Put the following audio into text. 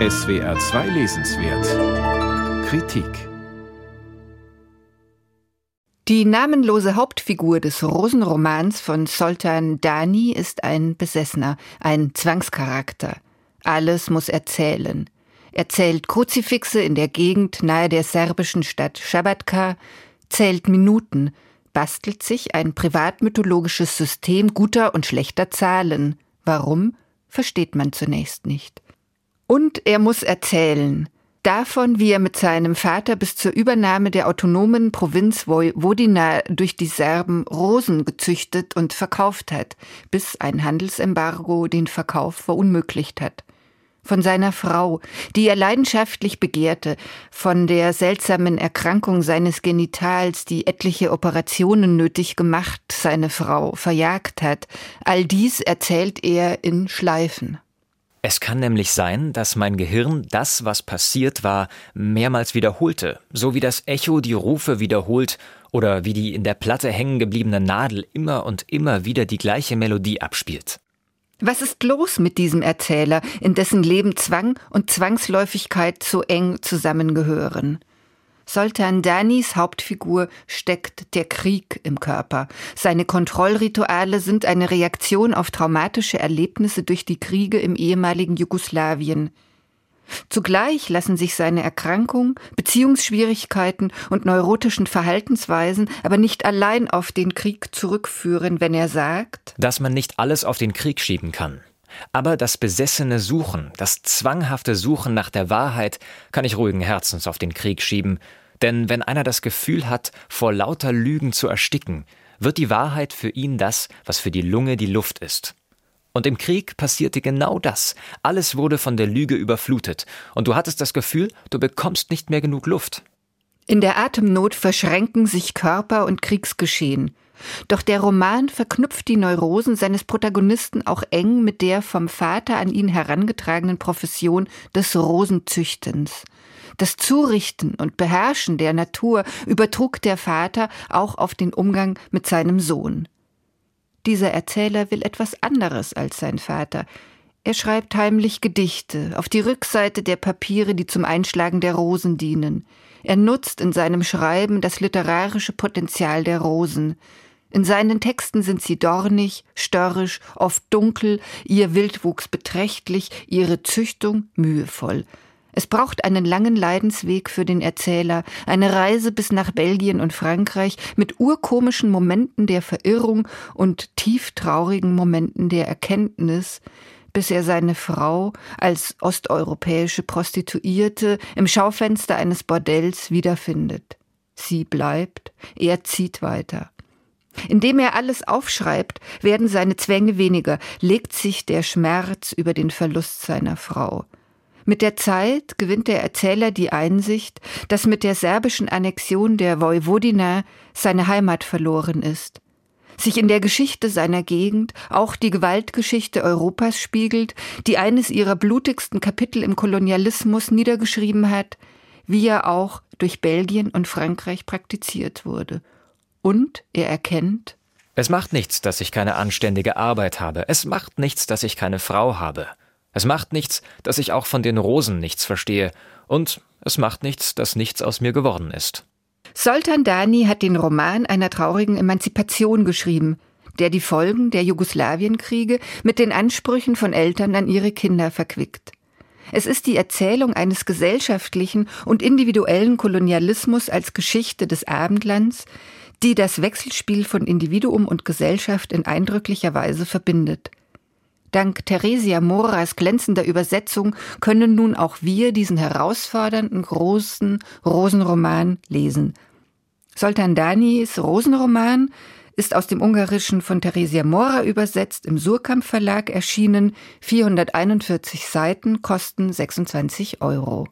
SWR 2 Lesenswert Kritik Die namenlose Hauptfigur des Rosenromans von Soltan Dani ist ein Besessener, ein Zwangscharakter. Alles muss erzählen. Er zählt Kruzifixe in der Gegend nahe der serbischen Stadt Schabatka, zählt Minuten, bastelt sich ein privatmythologisches System guter und schlechter Zahlen. Warum, versteht man zunächst nicht. Und er muss erzählen, davon, wie er mit seinem Vater bis zur Übernahme der autonomen Provinz Vojvodina durch die Serben Rosen gezüchtet und verkauft hat, bis ein Handelsembargo den Verkauf verunmöglicht hat. Von seiner Frau, die er leidenschaftlich begehrte, von der seltsamen Erkrankung seines Genitals, die etliche Operationen nötig gemacht, seine Frau verjagt hat, all dies erzählt er in Schleifen. Es kann nämlich sein, dass mein Gehirn das, was passiert war, mehrmals wiederholte, so wie das Echo die Rufe wiederholt oder wie die in der Platte hängen gebliebene Nadel immer und immer wieder die gleiche Melodie abspielt. Was ist los mit diesem Erzähler, in dessen Leben Zwang und Zwangsläufigkeit so eng zusammengehören? Soltan Danis Hauptfigur steckt der Krieg im Körper. Seine Kontrollrituale sind eine Reaktion auf traumatische Erlebnisse durch die Kriege im ehemaligen Jugoslawien. Zugleich lassen sich seine Erkrankung, Beziehungsschwierigkeiten und neurotischen Verhaltensweisen aber nicht allein auf den Krieg zurückführen, wenn er sagt, dass man nicht alles auf den Krieg schieben kann. Aber das besessene Suchen, das zwanghafte Suchen nach der Wahrheit kann ich ruhigen Herzens auf den Krieg schieben, denn wenn einer das Gefühl hat, vor lauter Lügen zu ersticken, wird die Wahrheit für ihn das, was für die Lunge die Luft ist. Und im Krieg passierte genau das. Alles wurde von der Lüge überflutet, und du hattest das Gefühl, du bekommst nicht mehr genug Luft. In der Atemnot verschränken sich Körper und Kriegsgeschehen. Doch der Roman verknüpft die Neurosen seines Protagonisten auch eng mit der vom Vater an ihn herangetragenen Profession des Rosenzüchtens. Das Zurichten und Beherrschen der Natur übertrug der Vater auch auf den Umgang mit seinem Sohn. Dieser Erzähler will etwas anderes als sein Vater. Er schreibt heimlich Gedichte auf die Rückseite der Papiere, die zum Einschlagen der Rosen dienen. Er nutzt in seinem Schreiben das literarische Potenzial der Rosen. In seinen Texten sind sie dornig, störrisch, oft dunkel, ihr Wildwuchs beträchtlich, ihre Züchtung mühevoll. Es braucht einen langen Leidensweg für den Erzähler, eine Reise bis nach Belgien und Frankreich mit urkomischen Momenten der Verirrung und tieftraurigen Momenten der Erkenntnis, bis er seine Frau als osteuropäische Prostituierte im Schaufenster eines Bordells wiederfindet. Sie bleibt, er zieht weiter. Indem er alles aufschreibt, werden seine Zwänge weniger, legt sich der Schmerz über den Verlust seiner Frau. Mit der Zeit gewinnt der Erzähler die Einsicht, dass mit der serbischen Annexion der Vojvodina seine Heimat verloren ist, sich in der Geschichte seiner Gegend auch die Gewaltgeschichte Europas spiegelt, die eines ihrer blutigsten Kapitel im Kolonialismus niedergeschrieben hat, wie er auch durch Belgien und Frankreich praktiziert wurde und er erkennt, es macht nichts, dass ich keine anständige Arbeit habe. Es macht nichts, dass ich keine Frau habe. Es macht nichts, dass ich auch von den Rosen nichts verstehe. Und es macht nichts, dass nichts aus mir geworden ist. Soltan Dani hat den Roman einer traurigen Emanzipation geschrieben, der die Folgen der Jugoslawienkriege mit den Ansprüchen von Eltern an ihre Kinder verquickt. Es ist die Erzählung eines gesellschaftlichen und individuellen Kolonialismus als Geschichte des Abendlands, die das Wechselspiel von Individuum und Gesellschaft in eindrücklicher Weise verbindet. Dank Theresia Moras glänzender Übersetzung können nun auch wir diesen herausfordernden, großen Rosenroman lesen. Soltan Danis Rosenroman ist aus dem Ungarischen von Theresia Mora übersetzt, im Surkamp Verlag erschienen, 441 Seiten, kosten 26 Euro.